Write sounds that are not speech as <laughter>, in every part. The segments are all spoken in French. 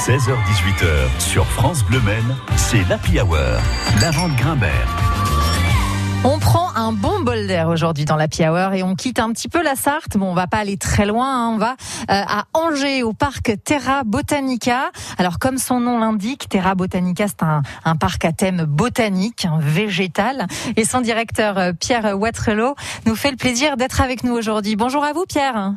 16h-18h sur France Bleu c'est l'Happy Hour. La vente Grimbert. On prend un bon bol d'air aujourd'hui dans la Hour et on quitte un petit peu la Sarthe. Bon, on va pas aller très loin. Hein. On va euh, à Angers au parc Terra Botanica. Alors, comme son nom l'indique, Terra Botanica, c'est un, un, parc à thème botanique, végétal. Et son directeur euh, Pierre Watrelot nous fait le plaisir d'être avec nous aujourd'hui. Bonjour à vous, Pierre.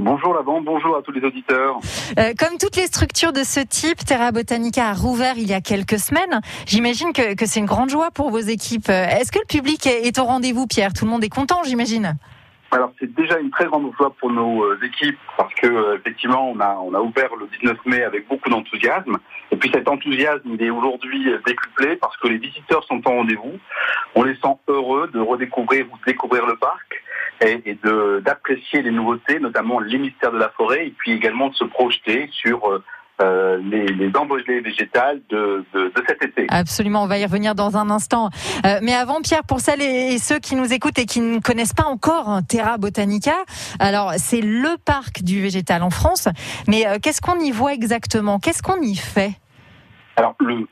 Bonjour Lavande, bonjour à tous les auditeurs. Euh, comme toutes les structures de ce type, Terra Botanica a rouvert il y a quelques semaines. J'imagine que, que c'est une grande joie pour vos équipes. Euh, est-ce que le public est, au rendez-vous, Pierre? Tout le monde est content, j'imagine alors c'est déjà une très grande joie pour nos euh, équipes parce que effectivement on a on a ouvert le 19 mai avec beaucoup d'enthousiasme et puis cet enthousiasme il est aujourd'hui décuplé parce que les visiteurs sont en rendez-vous. On les sent heureux de redécouvrir ou de découvrir le parc et, d'apprécier les nouveautés, notamment les mystères de la forêt, et puis également de se projeter sur euh, euh les, les végétales de, de, de, cet été. Absolument, on va y revenir dans un instant. Euh, mais avant, Pierre, pour celles et ceux qui nous écoutent et qui ne connaissent pas encore Terra Botanica, alors c'est le parc du végétal en France, mais euh, qu'est-ce qu'on y voit exactement? Qu'est-ce qu'on y fait? Alors, le,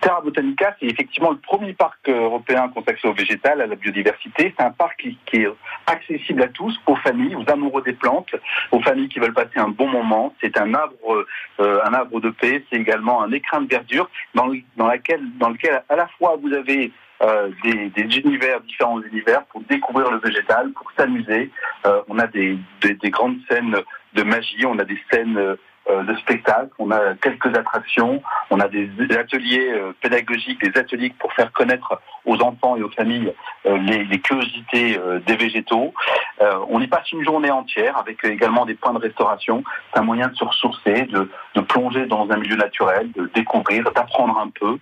Terra Botanica, c'est effectivement le premier parc européen consacré au végétal, à la biodiversité. C'est un parc qui, est accessible à tous, aux familles, aux amoureux des plantes, aux familles qui veulent passer un bon moment. C'est un arbre, euh, un arbre de paix. C'est également un écrin de verdure dans, dans, dans lequel à la fois vous avez euh, des, univers, différents univers, pour découvrir le végétal, pour s'amuser. Euh, on a des, des, des, grandes scènes de magie, on a des scènes de spectacle, on a quelques attractions, on a des ateliers euh, pédagogiques, des ateliers pour faire connaître aux enfants et aux familles euh, les, curiosités des végétaux. on y passe une journée entière avec également des points de restauration. C'est un moyen de se ressourcer, de, plonger dans un milieu naturel, de découvrir, d'apprendre un peu,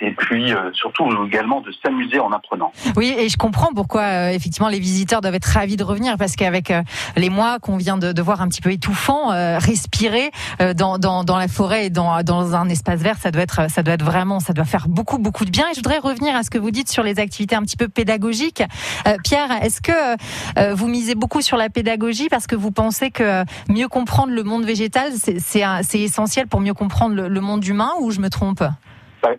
et puis surtout également de s'amuser en apprenant. Oui, et je comprends pourquoi effectivement les visiteurs doivent être ravis de revenir parce qu'avec les mois qu'on vient de, voir un petit peu étouffants, respirer euh, dans, la forêt et dans, un espace vert, ça doit ça doit être vraiment, ça doit faire beaucoup, beaucoup de bien. Et je voudrais revenir à ce que vous dites sur les activités un petit peu pédagogiques. Euh, Pierre, est-ce que euh, vous misez beaucoup sur la pédagogie parce que vous pensez que mieux comprendre le monde végétal, c'est essentiel pour mieux comprendre le, le monde humain ou je me trompe?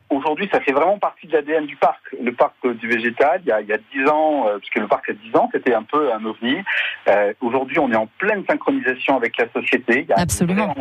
Aujourd'hui, ça fait vraiment partie de l'ADN du parc. Le parc du végétal, il y a, il y a 10 ans, euh, puisque le parc a 10 ans, c'était un peu un ovni. Euh, aujourd'hui, on est en pleine synchronisation avec la société. Il y a Absolument.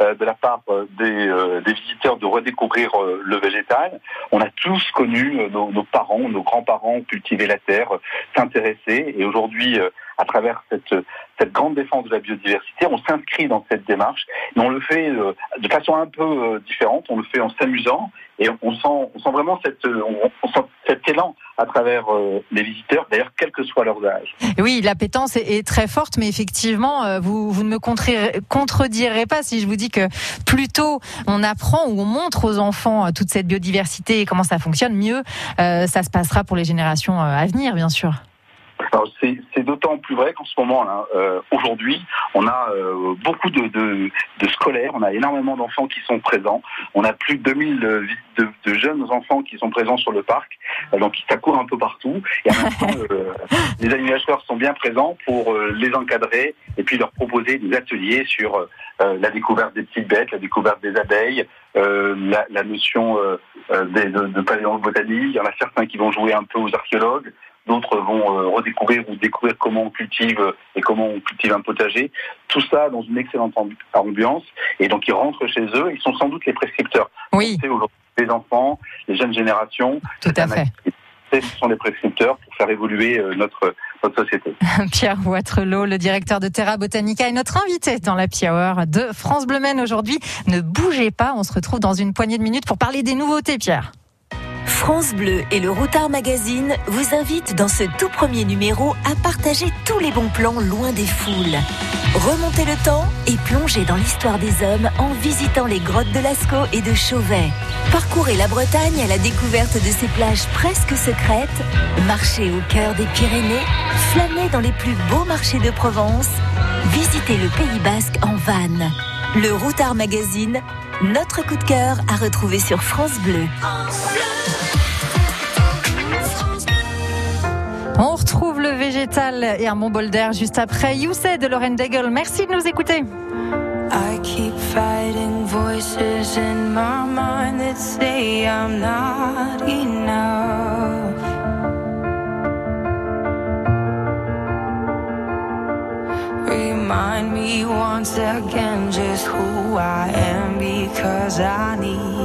De la part des, des, visiteurs de redécouvrir le végétal. On a tous connu nos, nos parents, nos grands-parents cultiver la terre, s'intéresser. Et aujourd'hui, à travers cette, cette grande défense de la biodiversité. On s'inscrit dans cette démarche, mais on le fait euh, de façon un peu euh, différente. On le fait en s'amusant et on sent, on sent vraiment cette, euh, on, sent cet élan à travers les visiteurs, d'ailleurs, quel que soit leur âge. Oui, l'appétence est, très forte, mais effectivement, vous, vous ne me contredirez pas si je vous dis que plus tôt on apprend ou on montre aux enfants toute cette biodiversité et comment ça fonctionne, mieux ça se passera pour les générations à venir, bien sûr. C'est d'autant plus vrai qu'en ce moment, là, euh, aujourd'hui, on a euh, beaucoup de, de, de, scolaires, on a énormément d'enfants qui sont présents, on a plus de 2000 de, de, jeunes enfants qui sont présents sur le parc, euh, donc ça court un peu partout. Et en même temps, <laughs> les animateurs sont bien présents pour les encadrer et puis leur proposer des ateliers sur la découverte des petites bêtes, la découverte des abeilles, la, la, notion de, de paléobotanie. Il y en a certains qui vont jouer un peu aux archéologues d'autres vont euh, redécouvrir ou découvrir comment on cultive euh, et comment on cultive un potager. Tout ça dans une excellente ambiance. Et donc ils rentrent chez eux, ils sont sans doute les prescripteurs. Oui. Les enfants, les jeunes générations. Tout à fait. Ce sont les prescripteurs pour faire évoluer euh, notre, notre société. <laughs> Pierre Watrelot, le directeur de Terra Botanica, est notre invité dans la Hour de France Bleu aujourd'hui. Ne bougez pas, on se retrouve dans une poignée de minutes pour parler des nouveautés, Pierre. France Bleu et le Routard Magazine vous invitent dans ce tout premier numéro à partager tous les bons plans loin des foules. Remontez le temps et plongez dans l'histoire des hommes en visitant les grottes de Lascaux et de Chauvet. Parcourez la Bretagne à la découverte de ses plages presque secrètes, marchez au cœur des Pyrénées, flânez dans les plus beaux marchés de Provence, visitez le Pays Basque en van. Le Routard Magazine, notre coup de cœur à retrouver sur France Bleu. Retrouve le végétal et un bon bol d'air juste après. You de Lorraine Daigle. Merci de nous écouter. I keep fighting voices in my mind that say I'm not enough. Remind me once again just who I am because I need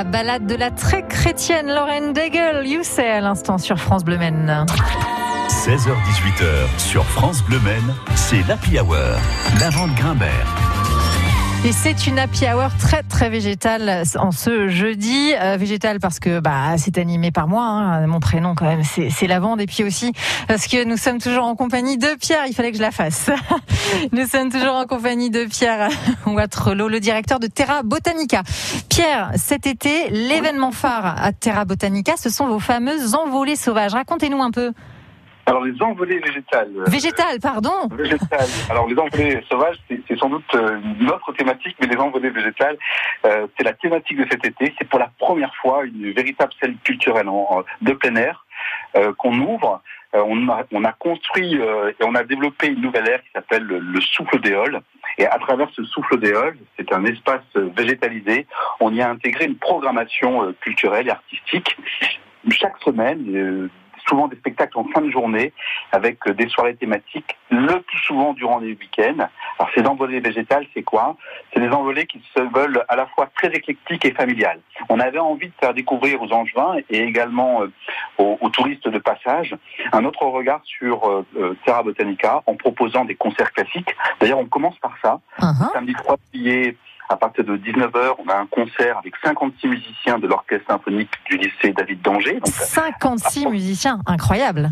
La balade de la très chrétienne Lauren Daigle, You Say à l'instant sur France Bleu Maine. 16h-18h sur France Bleu Maine, c'est l'Happy Hour. Lavande Grimbert. Et c'est une happy hour très très végétale en ce jeudi. Euh, végétale parce que bah c'est animé par moi. hein. Mon prénom quand même c'est Lavande et puis aussi parce que nous sommes toujours en compagnie de Pierre. Il fallait que je la fasse. <laughs> nous sommes toujours en compagnie de Pierre <laughs> Ouattrelot, le directeur de Terra Botanica. Pierre, cet été l'événement phare à Terra Botanica, ce sont vos fameuses envolées sauvages. Racontez-nous un peu. Alors les envolées végétales. euh, Végétales, pardon. végétales. Alors les envolées sauvages, c'est sans doute euh, une autre thématique, mais les envolées végétales, euh, c'est la thématique de cet été. C'est pour la première fois une véritable scène culturelle en- de plein air euh, qu'on ouvre. Euh, on, a, on a construit euh, et on a développé une nouvelle aire qui s'appelle le, le souffle d'éole. Et à travers ce souffle d'éole, c'est un espace végétalisé. On y a intégré une programmation culturelle et artistique. Chaque semaine, euh, souvent des spectacles en fin de journée avec euh, des soirées thématiques, le plus souvent durant les week-ends. Alors ces envolées végétales, c'est quoi? C'est des envolées qui se veulent à la fois très éclectiques et familiales. On avait envie de faire découvrir aux Angevins et également euh, aux, aux touristes de passage un autre regard sur euh, euh, Terra Botanica en proposant des concerts classiques. D'ailleurs, on commence par ça. Uh-huh. Samedi 3 juillet, à partir de 19h, on a un concert avec 56 musiciens de l'orchestre symphonique du lycée David d'Angers. Donc, 56 musiciens, incroyable.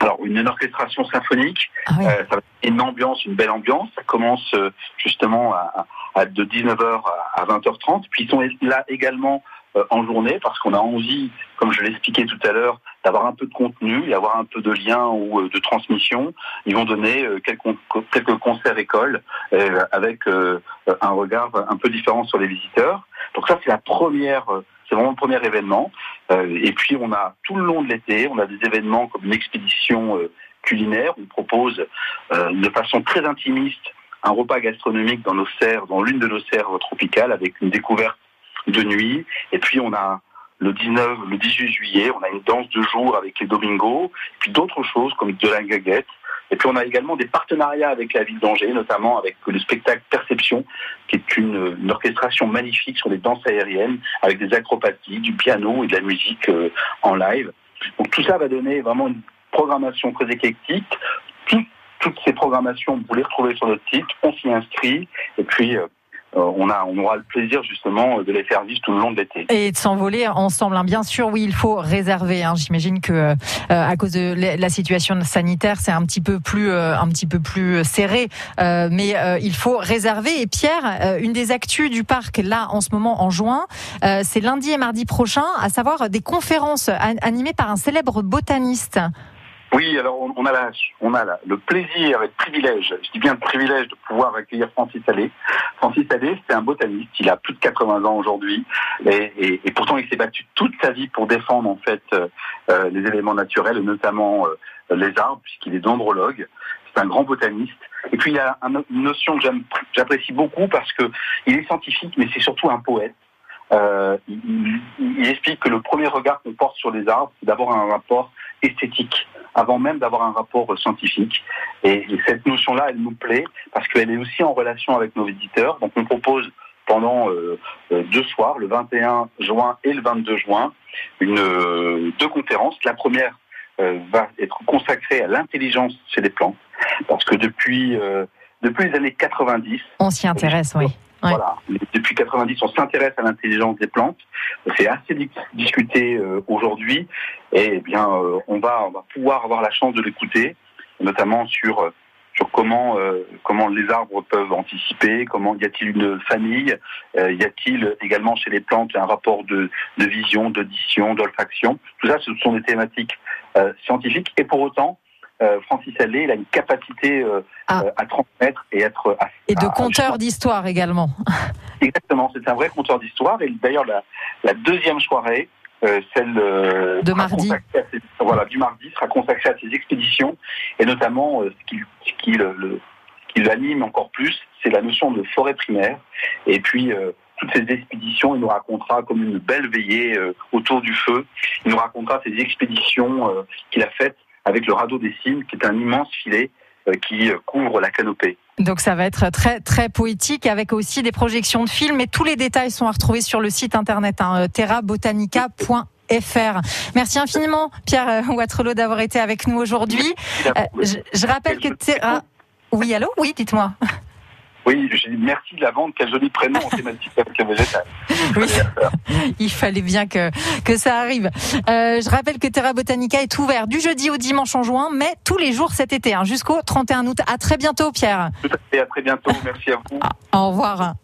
alors une orchestration symphonique, Ah oui. euh, ça va être une ambiance, une belle ambiance. Ça commence euh, justement à, à- de 19h à 20h30. Puis ils sont là également en journée parce qu'on a envie, comme je l'expliquais tout à l'heure, d'avoir un peu de contenu et avoir un peu de lien ou euh, de transmission. Ils vont donner euh, quelques, concerts écoles euh, avec euh, un regard un peu différent sur les visiteurs. Donc ça, c'est la première, euh, c'est vraiment le premier événement. Euh, et puis on a tout le long de l'été, on a des événements comme une expédition euh, culinaire. On propose euh, de façon très intimiste un repas gastronomique dans nos serres, dans l'une de nos serres tropicales, avec une découverte de nuit. Et puis on a le 19, le 18 juillet, on a une danse de jour avec les Domingos, puis d'autres choses comme de la. Et puis on a également des partenariats avec la ville d'Angers, notamment avec le spectacle Perception, qui est une, orchestration magnifique sur les danses aériennes, avec des acrobaties, du piano et de la musique euh, en live. Donc tout ça va donner vraiment une programmation très éclectique. Tout, toutes ces programmations, vous les retrouvez sur notre site, on s'y inscrit, et puis euh, on, a, on aura le plaisir justement de les faire vivre tout le long de l'été. Et de s'envoler ensemble. Hein. Bien sûr, oui, il faut réserver. Hein. J'imagine que euh, à cause de la situation sanitaire, c'est un petit peu plus, euh, serré, euh, mais euh, il faut réserver. Et Pierre, euh, une des actus du parc là en ce moment en juin, c'est lundi et mardi prochain, à savoir des conférences animées par un célèbre botaniste. Oui, alors on, a, la, on a le plaisir et le privilège, je dis bien le privilège de pouvoir accueillir Francis Allais. Francis Allais, c'est un botaniste, il a plus de 80 ans aujourd'hui, et, et, et, pourtant il s'est battu toute sa vie pour défendre en fait euh, les éléments naturels, notamment euh, les arbres, puisqu'il est dendrologue. C'est un grand botaniste. Et puis il y a une notion que j'apprécie beaucoup parce que il est scientifique, mais c'est surtout un poète. Euh, il, explique que le premier regard qu'on porte sur les arbres, c'est d'avoir un rapport esthétique, avant même d'avoir un rapport scientifique. Et, et cette notion-là, elle nous plaît parce qu'elle est aussi en relation avec nos visiteurs. Donc on propose pendant euh, deux soirs, le 21 juin et le 22 juin, euh, deux conférences. La première euh, va être consacrée à l'intelligence chez les plantes, parce que depuis, euh, depuis les années 90... On s'y intéresse, oui. Voilà. Depuis 90, on s'intéresse à l'intelligence des plantes. C'est assez discuté euh, aujourd'hui. Et eh bien, euh, on va, on va pouvoir avoir la chance de l'écouter, notamment sur sur comment euh, comment les arbres peuvent anticiper, comment y a-t-il une famille, euh, y a-t-il également chez les plantes un rapport de, de vision, d'audition, d'olfaction. Tout ça, ce sont des thématiques euh, scientifiques. Et pour autant, euh, Francis Allais, il a une capacité euh, ah. à transmettre et être à, et de conteur d'histoire également. Exactement, c'est un vrai conteur d'histoire. Et d'ailleurs, la, la, deuxième soirée, euh, celle de mardi, ses, voilà, du mardi, sera consacrée à ses expéditions et notamment ce qui, ce qui le, le qui l'anime encore plus, c'est la notion de forêt primaire. Et puis toutes ces expéditions, il nous racontera comme une belle veillée autour du feu. Il nous racontera ces expéditions qu'il a faites avec le radeau des cimes, qui est un immense filet qui couvre la canopée. Donc ça va être très très poétique avec aussi des projections de films et tous les détails sont à retrouver sur le site internet hein, terrabotanica.fr. Merci infiniment Pierre Watrelot d'avoir été avec nous aujourd'hui. Euh, je, je, rappelle que Terra... Oui, allô? Oui, dites-moi. Oui, je dis merci de la vente, quel joli prénom en thématique. <laughs> Oui, il fallait bien que, que ça arrive. Euh, je rappelle que Terra Botanica est ouvert du jeudi au dimanche en juin, mais tous les jours cet été, hein, jusqu'au 31 août. À très bientôt, Pierre. Tout à fait, à très bientôt. Merci à vous. Au revoir.